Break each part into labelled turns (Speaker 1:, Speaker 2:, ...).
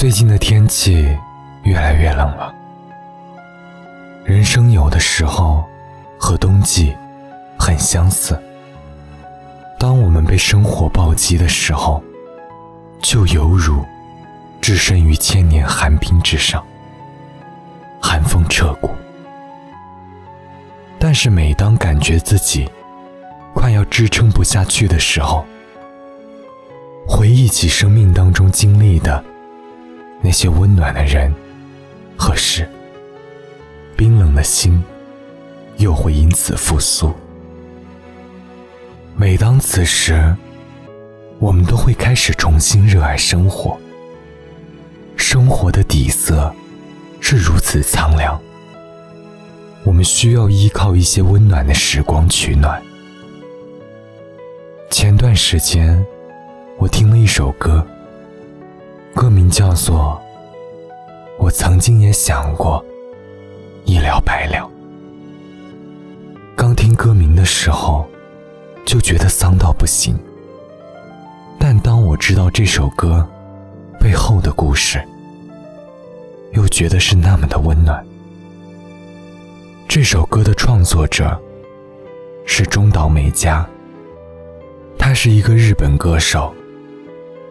Speaker 1: 最近的天气越来越冷了。人生有的时候和冬季很相似。当我们被生活暴击的时候，就犹如置身于千年寒冰之上，寒风彻骨。但是每当感觉自己快要支撑不下去的时候，回忆起生命当中经历的那些温暖的人和事，冰冷的心又会因此复苏。每当此时，我们都会开始重新热爱生活。生活的底色是如此苍凉，我们需要依靠一些温暖的时光取暖。前段时间。我听了一首歌，歌名叫做《我曾经也想过一了百了》。刚听歌名的时候，就觉得丧到不行。但当我知道这首歌背后的故事，又觉得是那么的温暖。这首歌的创作者是中岛美嘉，他是一个日本歌手。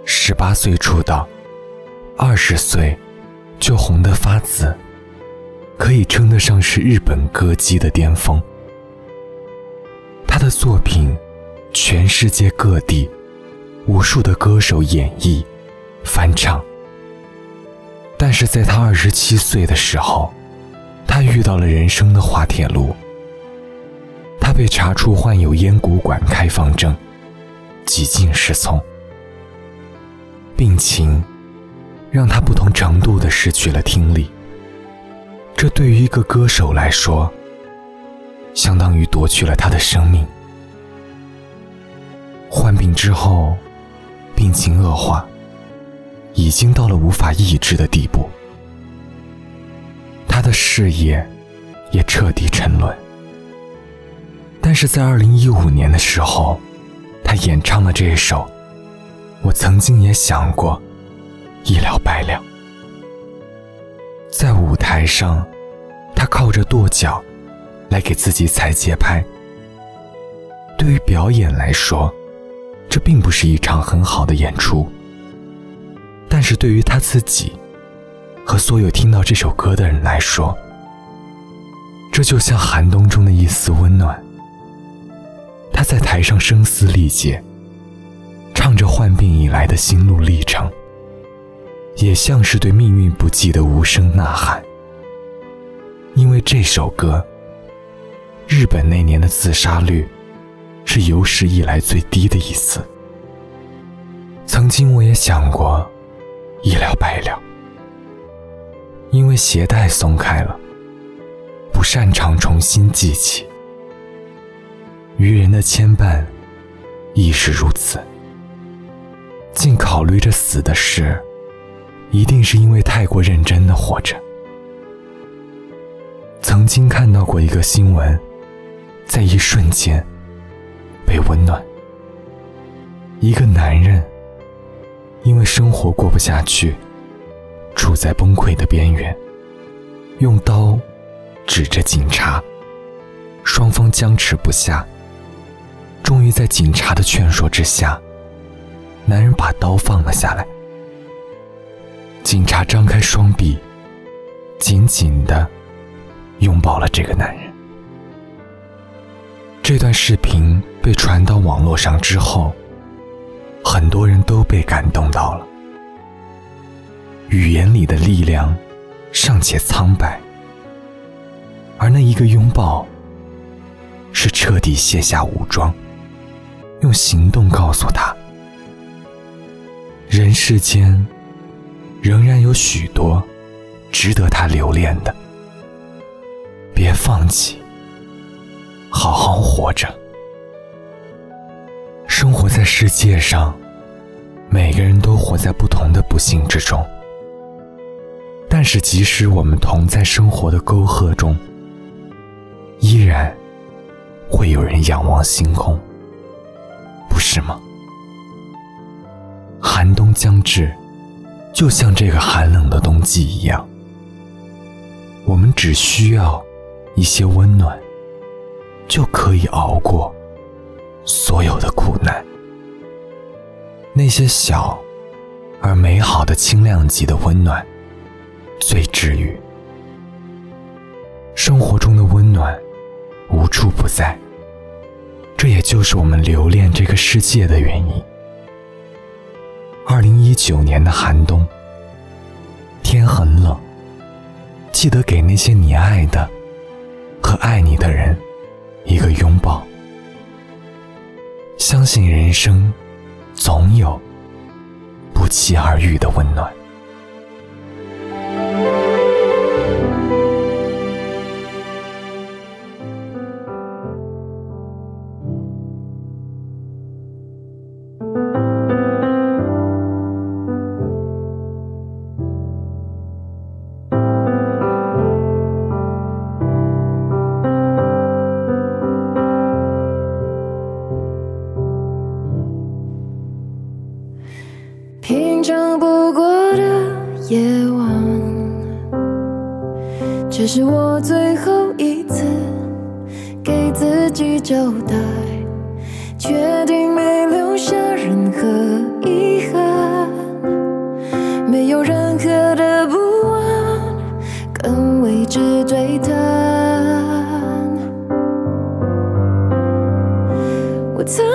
Speaker 1: 十八岁出道，二十岁就红得发紫，可以称得上是日本歌姬的巅峰。他的作品，全世界各地无数的歌手演绎、翻唱。但是在他二十七岁的时候，他遇到了人生的滑铁卢。他被查出患有咽鼓管开放症，几近失聪。病情让他不同程度的失去了听力，这对于一个歌手来说，相当于夺去了他的生命。患病之后，病情恶化，已经到了无法抑制的地步，他的事业也彻底沉沦。但是在二零一五年的时候，他演唱了这一首。我曾经也想过一了百了，在舞台上，他靠着跺脚来给自己踩节拍。对于表演来说，这并不是一场很好的演出，但是对于他自己和所有听到这首歌的人来说，这就像寒冬中的一丝温暖。他在台上声嘶力竭。唱着患病以来的心路历程，也像是对命运不济的无声呐喊。因为这首歌，日本那年的自杀率是有史以来最低的一次。曾经我也想过一了百了，因为鞋带松开了，不擅长重新系起。愚人的牵绊亦是如此。竟考虑着死的事，一定是因为太过认真的活着。曾经看到过一个新闻，在一瞬间被温暖。一个男人因为生活过不下去，处在崩溃的边缘，用刀指着警察，双方僵持不下，终于在警察的劝说之下。男人把刀放了下来，警察张开双臂，紧紧的拥抱了这个男人。这段视频被传到网络上之后，很多人都被感动到了。语言里的力量尚且苍白，而那一个拥抱，是彻底卸下武装，用行动告诉他。人世间，仍然有许多值得他留恋的。别放弃，好好活着。生活在世界上，每个人都活在不同的不幸之中。但是，即使我们同在生活的沟壑中，依然会有人仰望星空，不是吗？寒冬将至，就像这个寒冷的冬季一样，我们只需要一些温暖，就可以熬过所有的苦难。那些小而美好的轻量级的温暖，最治愈。生活中的温暖无处不在，这也就是我们留恋这个世界的原因。二零一九年的寒冬，天很冷，记得给那些你爱的和爱你的人一个拥抱。相信人生总有不期而遇的温暖。
Speaker 2: 这是我最后一次给自己交代，确定没留下任何遗憾，没有任何的不安跟未知对谈。我曾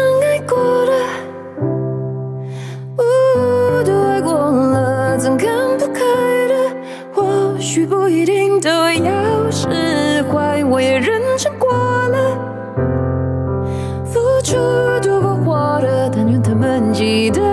Speaker 2: 记得，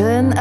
Speaker 2: turn